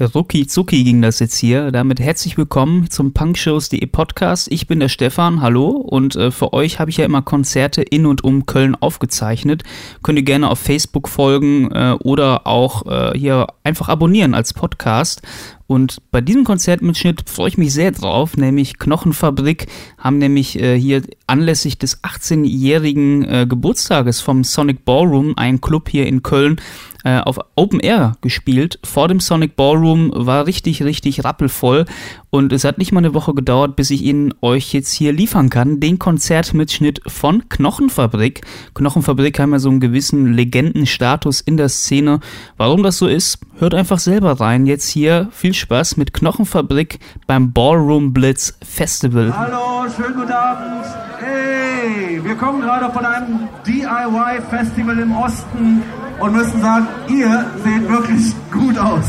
Rucki Zucki ging das jetzt hier. Damit herzlich willkommen zum Punkshows.de Podcast. Ich bin der Stefan, hallo. Und äh, für euch habe ich ja immer Konzerte in und um Köln aufgezeichnet. Könnt ihr gerne auf Facebook folgen äh, oder auch äh, hier einfach abonnieren als Podcast. Und bei diesem Konzertmitschnitt freue ich mich sehr drauf, nämlich Knochenfabrik haben nämlich äh, hier anlässlich des 18-jährigen äh, Geburtstages vom Sonic Ballroom, ein Club hier in Köln, äh, auf Open Air gespielt. Vor dem Sonic Ballroom war richtig, richtig rappelvoll und es hat nicht mal eine Woche gedauert, bis ich ihn euch jetzt hier liefern kann. Den Konzertmitschnitt von Knochenfabrik. Knochenfabrik haben ja so einen gewissen Legendenstatus in der Szene. Warum das so ist, hört einfach selber rein. Jetzt hier viel Spaß mit Knochenfabrik beim Ballroom Blitz Festival. Hallo, schönen guten Abend. Hey, wir kommen gerade von einem DIY-Festival im Osten und müssen sagen, ihr seht wirklich gut aus.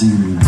Mhm.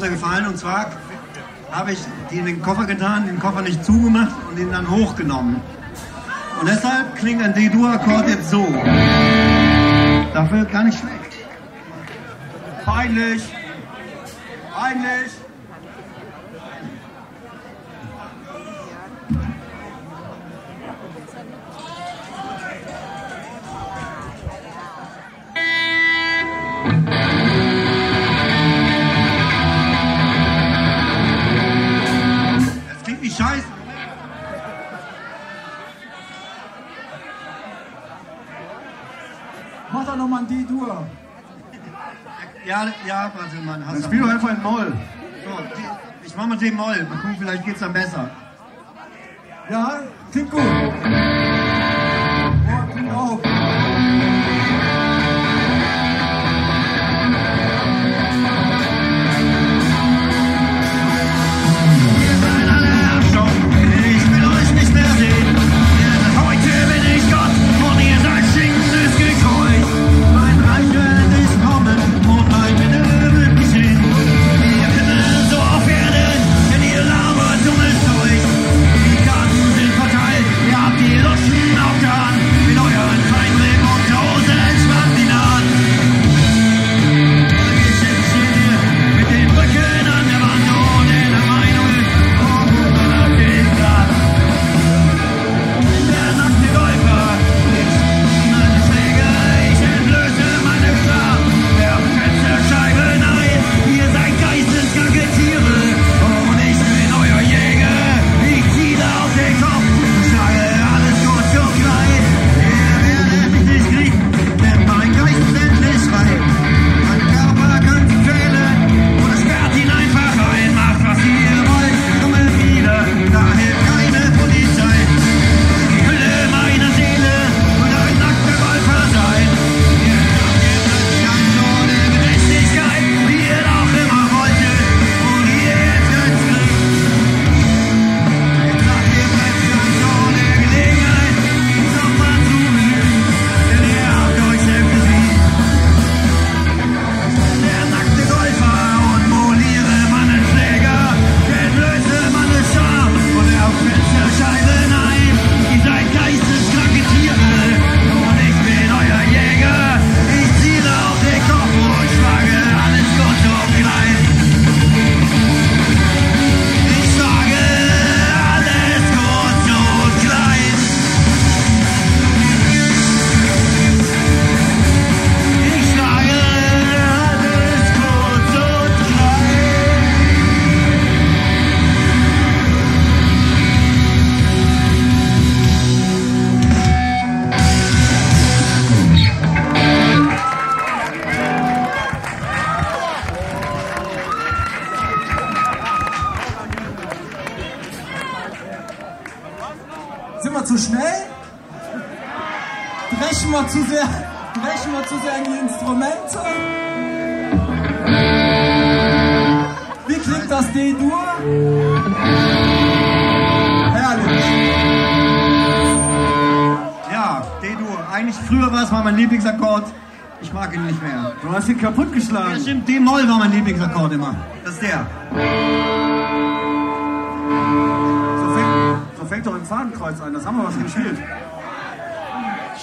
runtergefallen und zwar habe ich die in den Koffer getan, den Koffer nicht zugemacht und ihn dann hochgenommen. Und deshalb klingt ein D-Dur-Akkord jetzt so. Dafür gar nicht schlecht. Peinlich. Peinlich. So, ich mach mal den Moll. Mal gucken, vielleicht geht's dann besser. Ja, klingt gut.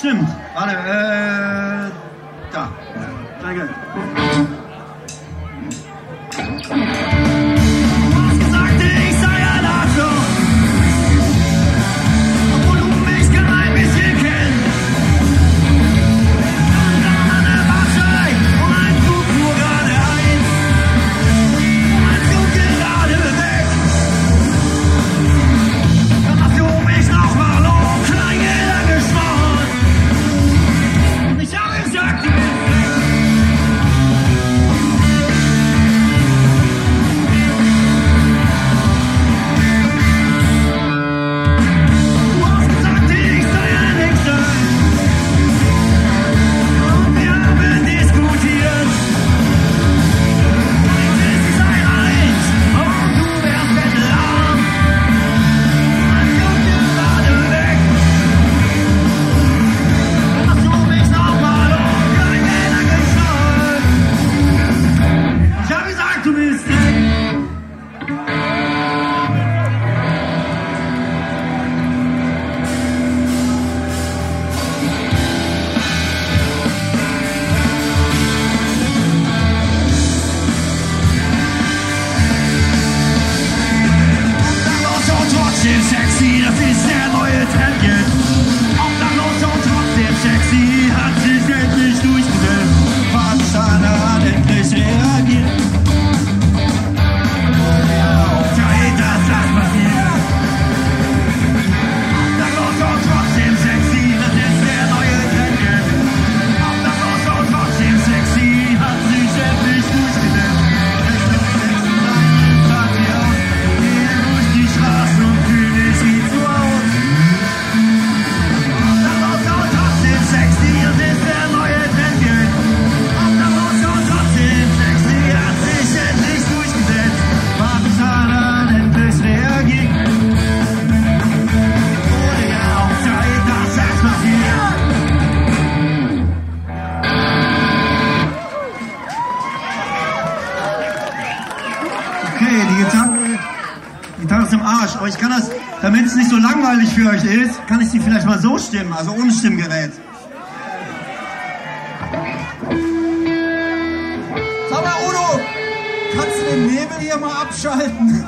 action. Stimmen, also Stimmgerät. Sag mal, Udo, kannst du den Nebel hier mal abschalten?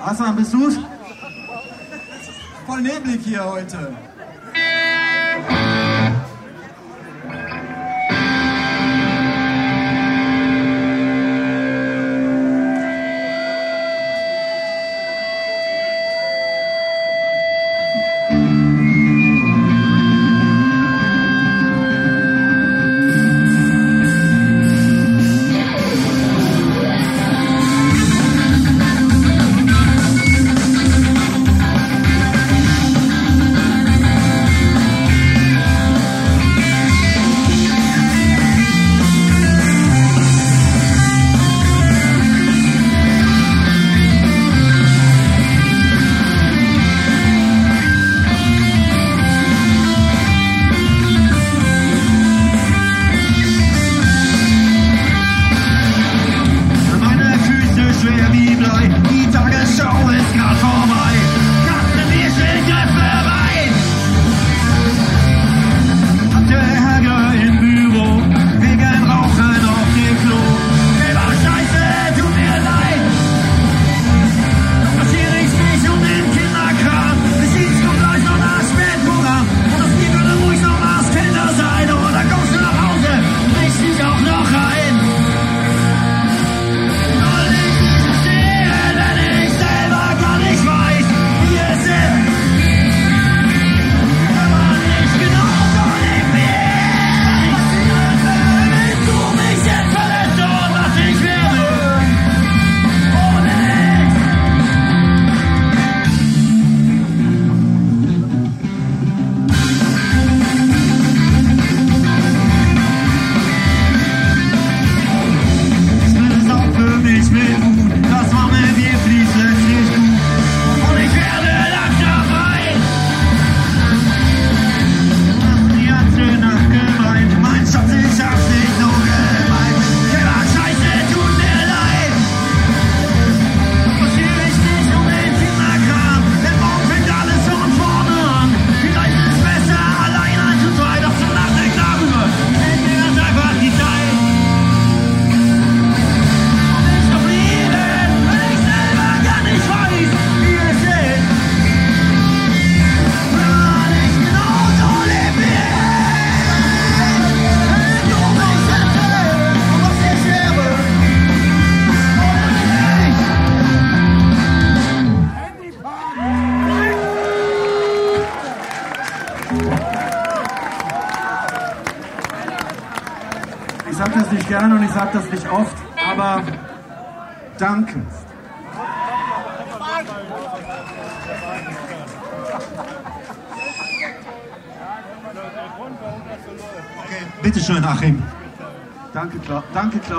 Hast du einen Besuch? Voll neblig hier heute.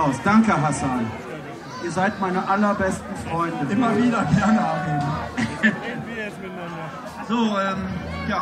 hinaus. Danke, Hassan. Ihr seid meine allerbesten Freunde. Immer wieder gerne, Achim. so, ähm, ja.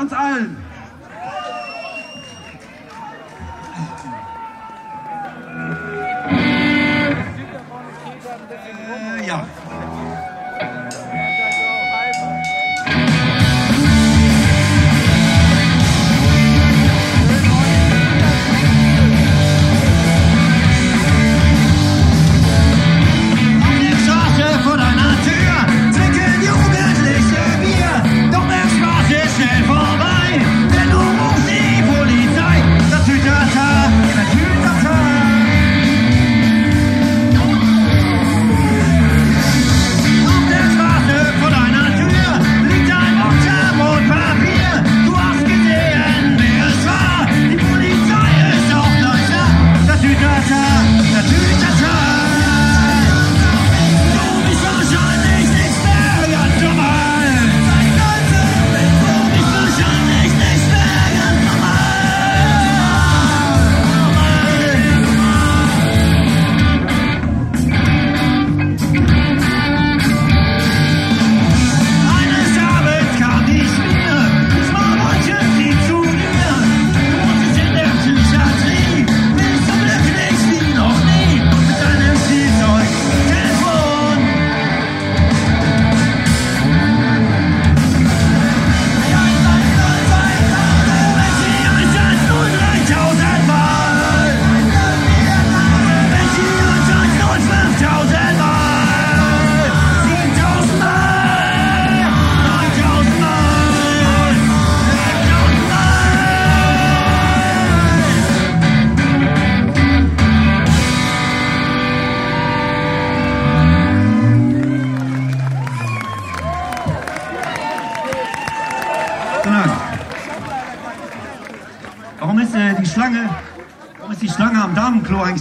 uns allen.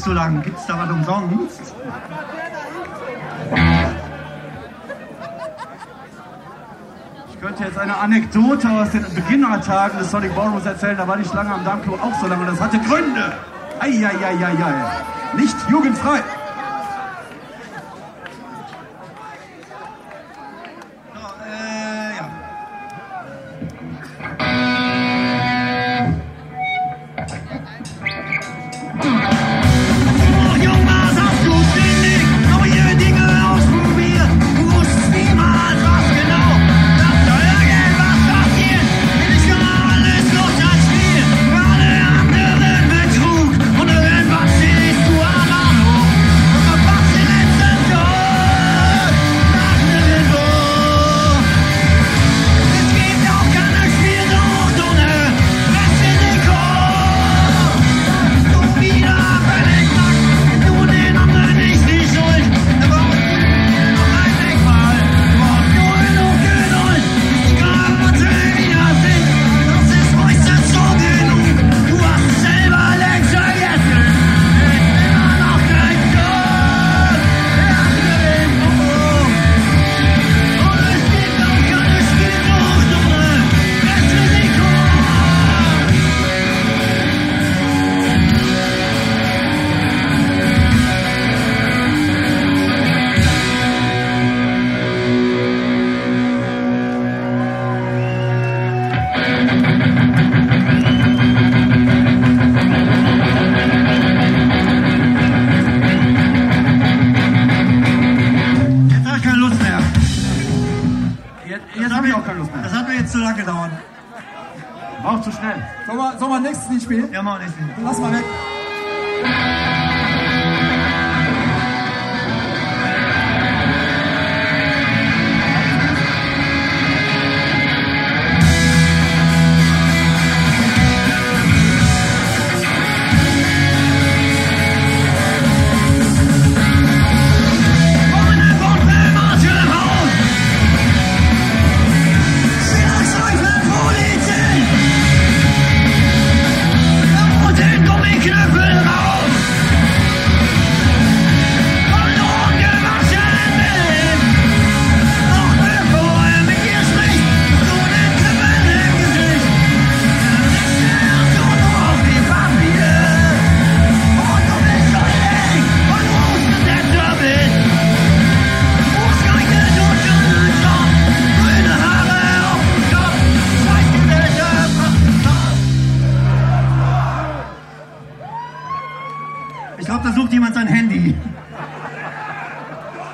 zu lang. Gibt's da was umsonst? Ich könnte jetzt eine Anekdote aus den Beginnertagen des Sonic Ballrooms erzählen. Da war die Schlange am Darmklo auch so lange das hatte Gründe. Eieieiei. Nicht jugendfrei.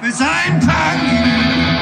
mit seinen Punk.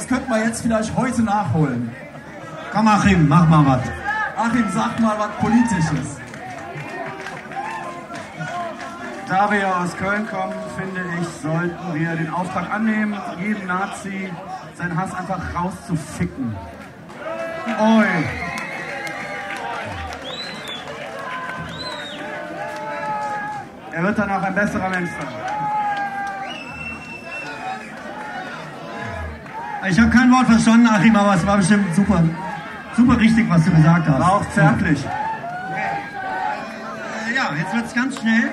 Das könnten wir jetzt vielleicht heute nachholen. Komm, Achim, mach mal was. Achim, sag mal was Politisches. Da wir ja aus Köln kommen, finde ich, sollten wir den Auftrag annehmen, jeden Nazi seinen Hass einfach rauszuficken. Oi. Er wird dann auch ein besserer Mensch sein. Ich habe kein Wort verstanden, Achim, aber es war bestimmt super, super richtig, was du gesagt hast. War auch zärtlich. Äh, Ja, jetzt wird's ganz schnell.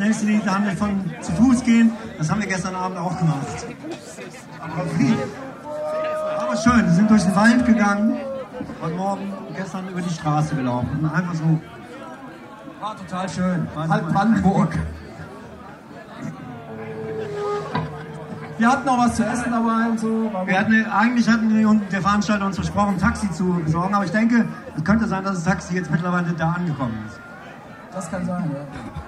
Das nächste Lied handelt von zu Fuß gehen. Das haben wir gestern Abend auch gemacht. Aber schön, wir sind durch den Wald gegangen. Heute Morgen, gestern über die Straße gelaufen. Einfach so. War total schön. War Halb. Brandenburg. Wir hatten auch was zu essen dabei und so. Wir hatten, eigentlich hatten und der Veranstalter uns versprochen, ein Taxi zu besorgen. Aber ich denke, es könnte sein, dass das Taxi jetzt mittlerweile da angekommen ist. Das kann sein, ja.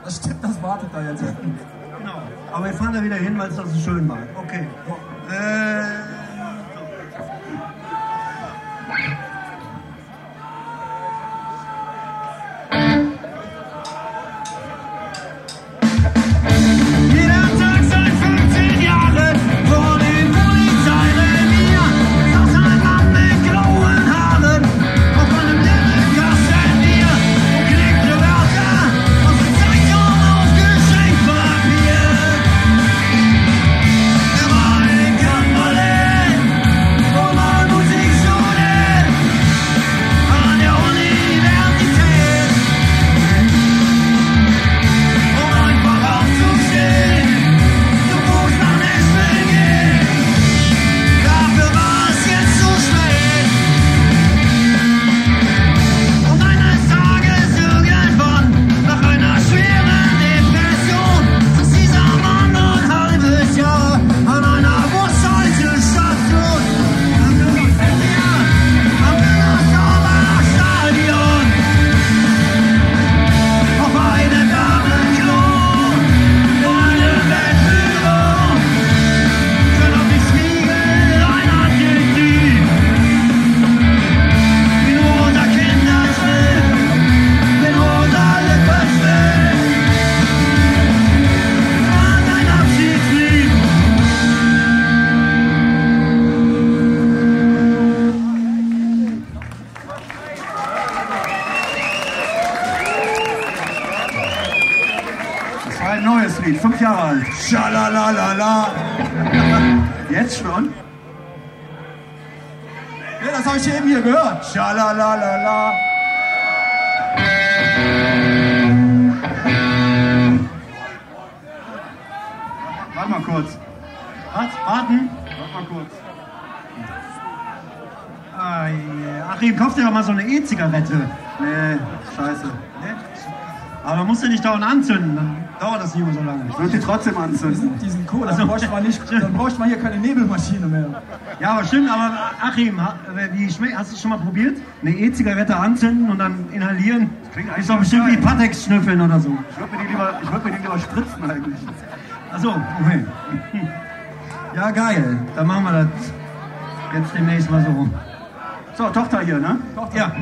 Das stimmt, das wartet da jetzt. Genau. Aber wir fahren da wieder hin, weil es doch so schön war. Okay. Äh, gehört. Schalalalala. Warte mal kurz. was? Warten? Warte mal kurz. Ah, yeah. Achim, kauf dir doch mal so eine E-Zigarette. Nee, scheiße. Ne? Aber musst du nicht dauernd anzünden, dann dauert das nicht mehr so lange. Ich würde die trotzdem anzünden. Diesen, diesen Cola, Also- dann, bräuchte man nicht, dann bräuchte man hier keine Nebelmaschine mehr. Ja, aber stimmt, aber Achim, wie schmeckt, hast du schon mal probiert? Eine E-Zigarette anzünden und dann inhalieren? klingt eigentlich ist doch bestimmt wie geil. Patex schnüffeln oder so. Ich würde mir, die lieber- ich würd mir die lieber spritzen eigentlich. Achso, okay. Ja, geil. Dann machen wir das jetzt demnächst mal so. So, Tochter hier, ne? Ja.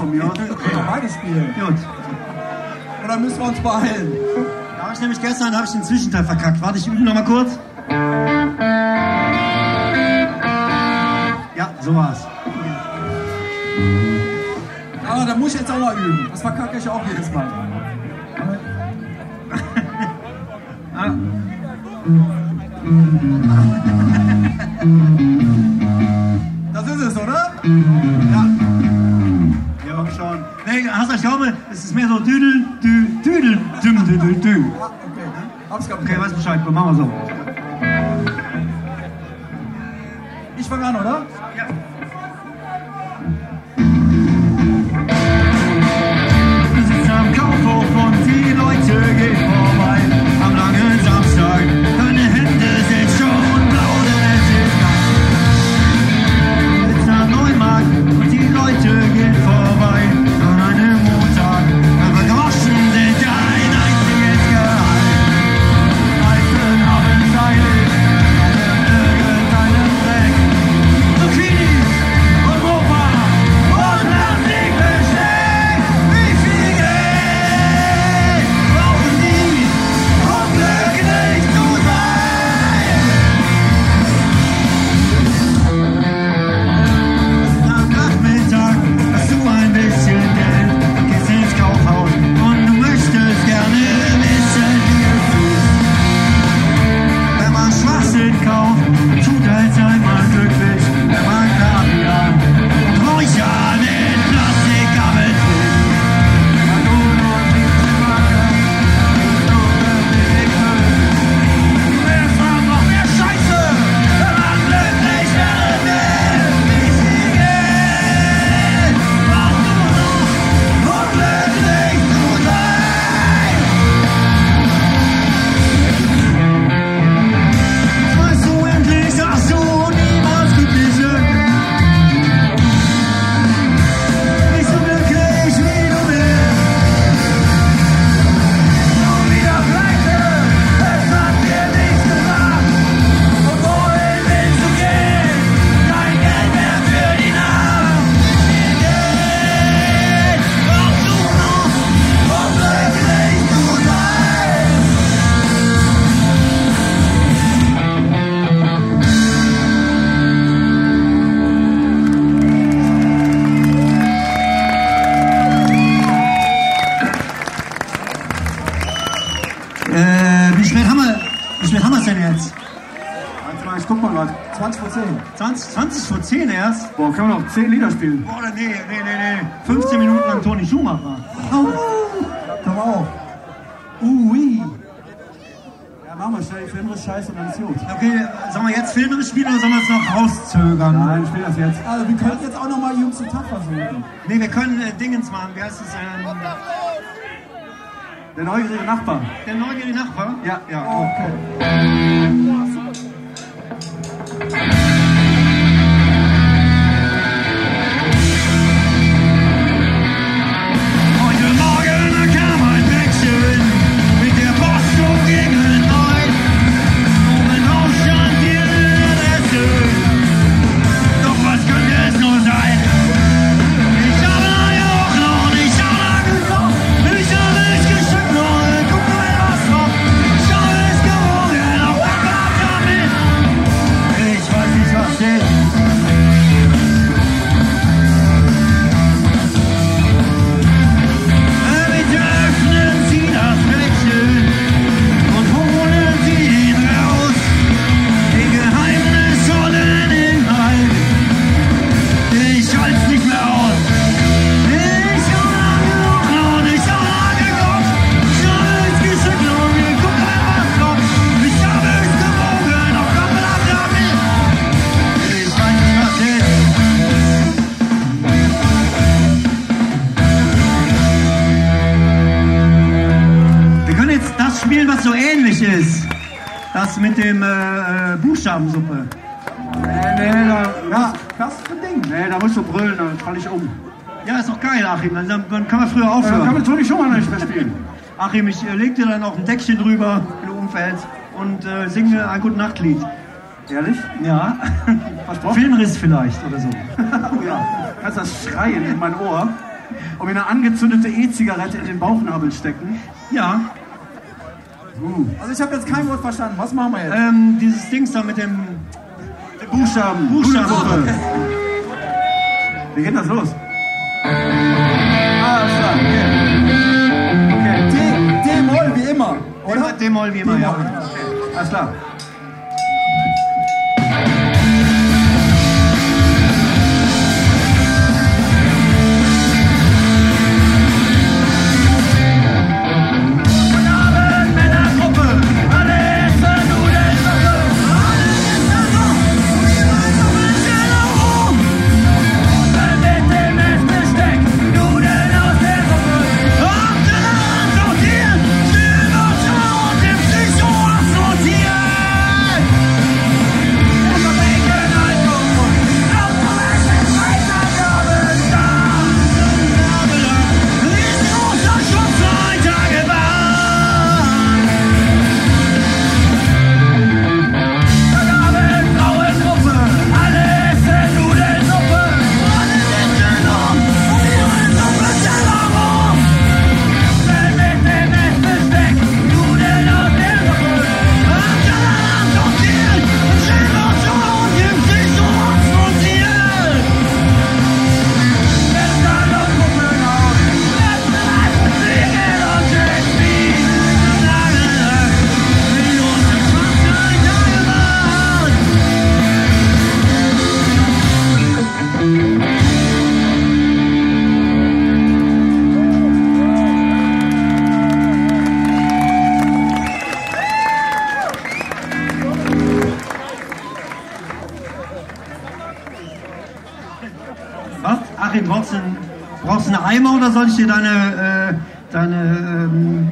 von mir aus. Wir können doch beide spielen. Gut. Oder müssen wir uns beeilen? Da habe ich nämlich gestern ich den Zwischenteil verkackt. Warte, ich übe noch mal kurz. Ja, so war's. Aber da muss ich jetzt auch mal üben. Das verkacke ich auch jedes Mal. Das ist es, oder? Ja. ist mehr so düdel, dü, düdel, düm, düdel, dü. Okay, okay weiß Bescheid, machen wir so. Ich fange an, oder? 20 vor 10 erst? Boah, können wir noch 10 Lieder spielen? Boah, nee, nee, nee, nee. 15 uh. Minuten an Toni Schumacher. Uh! komm auf. Ui. Ja, machen wir schnell die filmere Scheiße und dann ist gut. Okay, sollen wir jetzt filmere spielen oder sollen wir es noch rauszögern? Nein, spiel das jetzt. Also, wir können jetzt auch nochmal Jungs und Tag versuchen. Nee, wir können äh, Dingens machen. Wie heißt es? Ähm, der neugierige Nachbar. Der neugierige Nachbar? Ja, ja. Okay. Achim, ich äh, dir dann auch ein Deckchen drüber, wenn du umfällst, und äh, singe ein Gute Nachtlied. Ehrlich? Ja. Versprochen? Filmriss vielleicht oder so. oh ja. Du kannst das schreien in mein Ohr und mir eine angezündete E-Zigarette in den Bauchnabel stecken. Ja. Uh. Also ich habe jetzt kein Wort verstanden. Was machen wir jetzt? Ähm, dieses Dings da mit dem Buchstaben. Buchstaben. Buchstaben. Okay. Wie geht das los? Oder? D-Moll wie immer, ja. Okay. Alles klar. Oder soll ich dir deine, äh, deine ähm,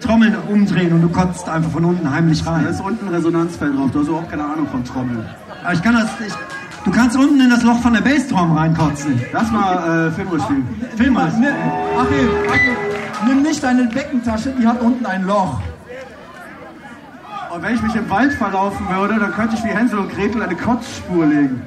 Trommeln umdrehen und du kotzt einfach von unten heimlich Da rein? ist unten ein Resonanzfeld drauf. Du hast überhaupt keine Ahnung von Trommeln. Aber ich kann das, ich, du kannst unten in das Loch von der Bassdrum reinkotzen. Lass mal äh, Film spielen. Film Achim, Achim, nimm nicht deine Beckentasche, die hat unten ein Loch. Und wenn ich mich im Wald verlaufen würde, dann könnte ich wie Hänsel und Gretel eine Kotzspur legen.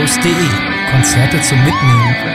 punkshows.de Konzerte zum Mitnehmen.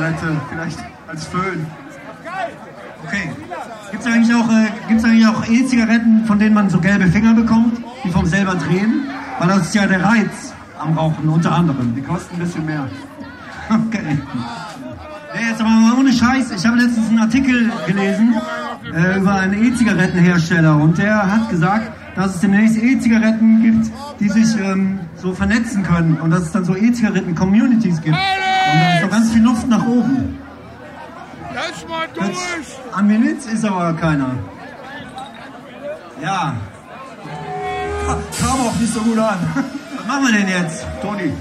Palette, vielleicht als Föhn. Okay. Gibt es eigentlich auch, äh, auch E-Zigaretten, von denen man so gelbe Finger bekommt, die vom selber drehen? Weil das ist ja der Reiz am Rauchen, unter anderem. Die kosten ein bisschen mehr. Okay. Nee, jetzt aber ohne Scheiß. Ich habe letztens einen Artikel gelesen äh, über einen E-Zigarettenhersteller und der hat gesagt, dass es demnächst E-Zigaretten gibt, die sich ähm, so vernetzen können und dass es dann so E-Zigaretten-Communities gibt. Und da ist noch ganz viel Luft nach oben. Lass mal durch! Das, am Miliz ist aber keiner. Ja. Kam auch nicht so gut an. Was machen wir denn jetzt, Toni?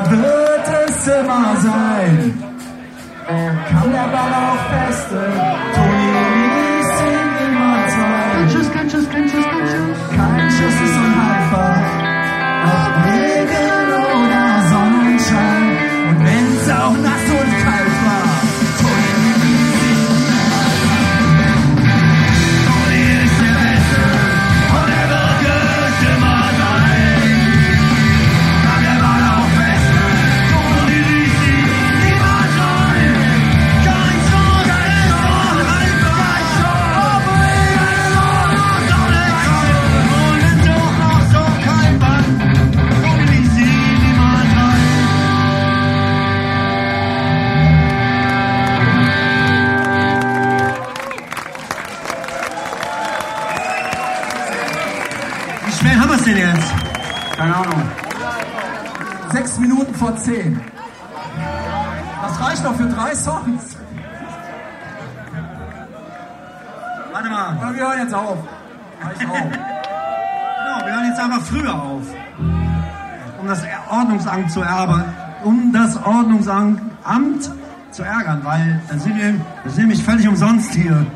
Und er Ordnungsamt zu ärgern. Um das Ordnungsamt Amt zu ärgern, weil da sind wir, das ist nämlich völlig umsonst hier.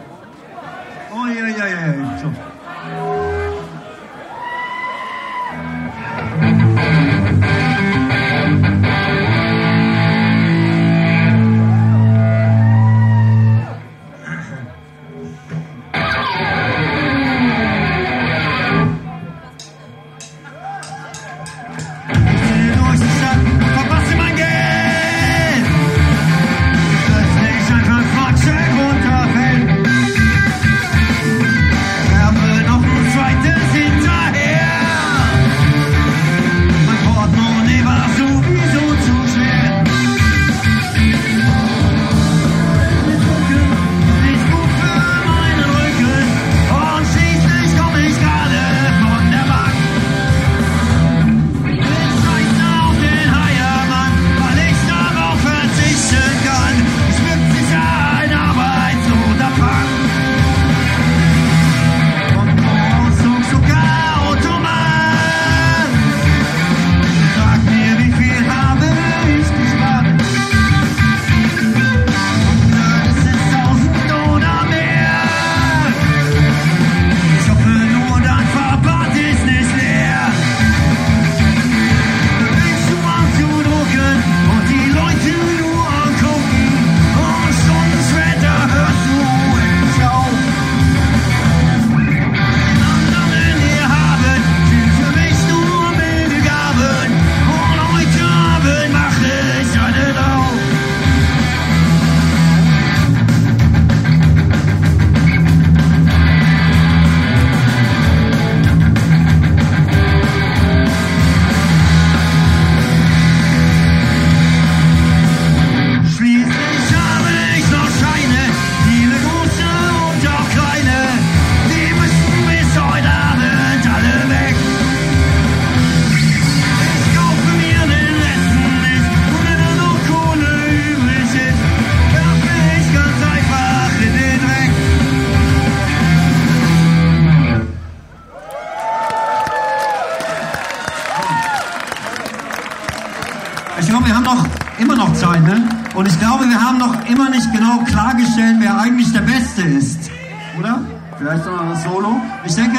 Noch immer noch Zeit, ne? Und ich glaube, wir haben noch immer nicht genau klargestellt, wer eigentlich der Beste ist. Oder? Vielleicht noch das Solo. Ich denke,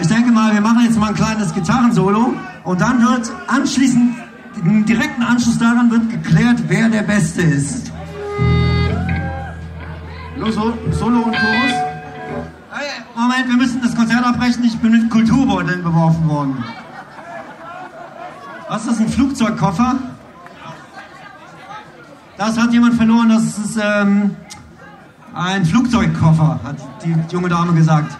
ich denke mal, wir machen jetzt mal ein kleines Gitarrensolo und dann wird anschließend, im direkten Anschluss daran wird geklärt, wer der Beste ist. Los, so, Solo und Chorus. Moment, wir müssen das Konzert abbrechen. Ich bin mit Kulturbeuteln beworfen worden. Was ist das, ein Flugzeugkoffer? Das hat jemand verloren, das ist ähm, ein Flugzeugkoffer, hat die junge Dame gesagt.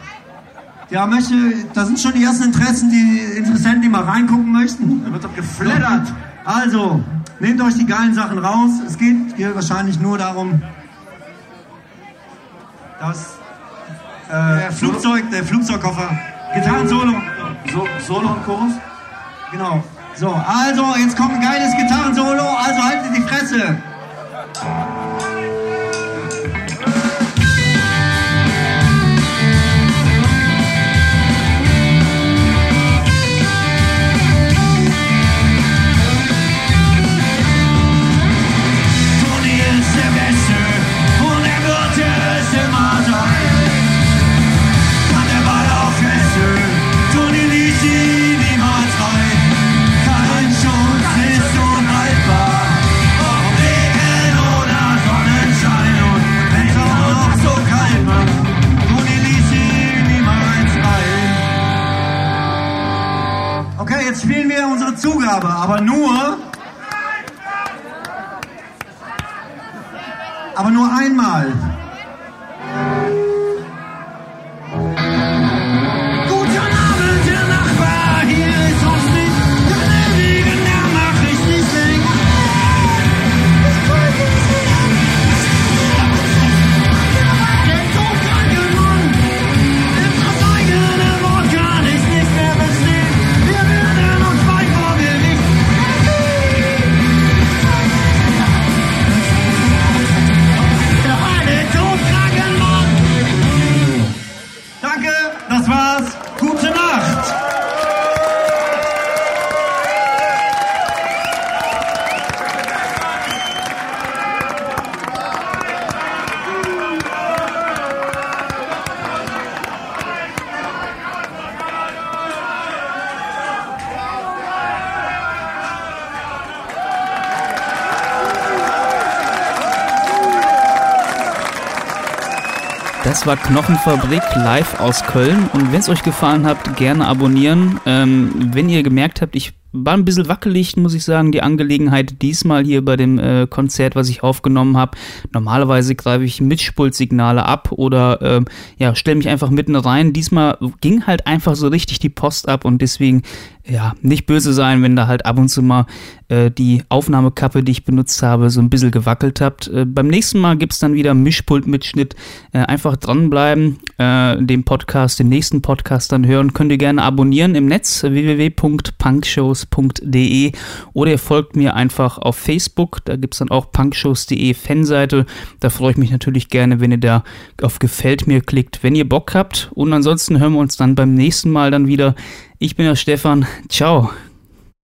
Ja, möchte, da sind schon die ersten Interessen, die Interessenten, die mal reingucken möchten. Da wird doch geflattert. Also, nehmt euch die geilen Sachen raus. Es geht hier wahrscheinlich nur darum, dass äh, der Flugzeug, der Flugzeugkoffer, Gitarrensolo. So, Solo und Chorus. Genau. So, also jetzt kommt ein geiles Gitarrensolo, also haltet die Fresse. Thank you. Jetzt spielen wir unsere Zugabe, aber nur. Aber nur einmal. Das war Knochenfabrik live aus Köln. Und wenn es euch gefallen hat, gerne abonnieren. Ähm, wenn ihr gemerkt habt, ich war ein bisschen wackelig, muss ich sagen, die Angelegenheit diesmal hier bei dem äh, Konzert, was ich aufgenommen habe. Normalerweise greife ich Mitspultsignale ab oder ähm, ja, stelle mich einfach mitten rein. Diesmal ging halt einfach so richtig die Post ab und deswegen ja, nicht böse sein, wenn da halt ab und zu mal äh, die Aufnahmekappe, die ich benutzt habe, so ein bisschen gewackelt habt. Äh, beim nächsten Mal gibt's dann wieder Mischpult-Mitschnitt. Äh, einfach dranbleiben, äh, den Podcast, den nächsten Podcast dann hören. Könnt ihr gerne abonnieren im Netz www.punkshows.de oder ihr folgt mir einfach auf Facebook. Da gibt's dann auch punkshows.de Fanseite. Da freue ich mich natürlich gerne, wenn ihr da auf Gefällt mir klickt, wenn ihr Bock habt. Und ansonsten hören wir uns dann beim nächsten Mal dann wieder. Ich bin der Stefan. Ciao.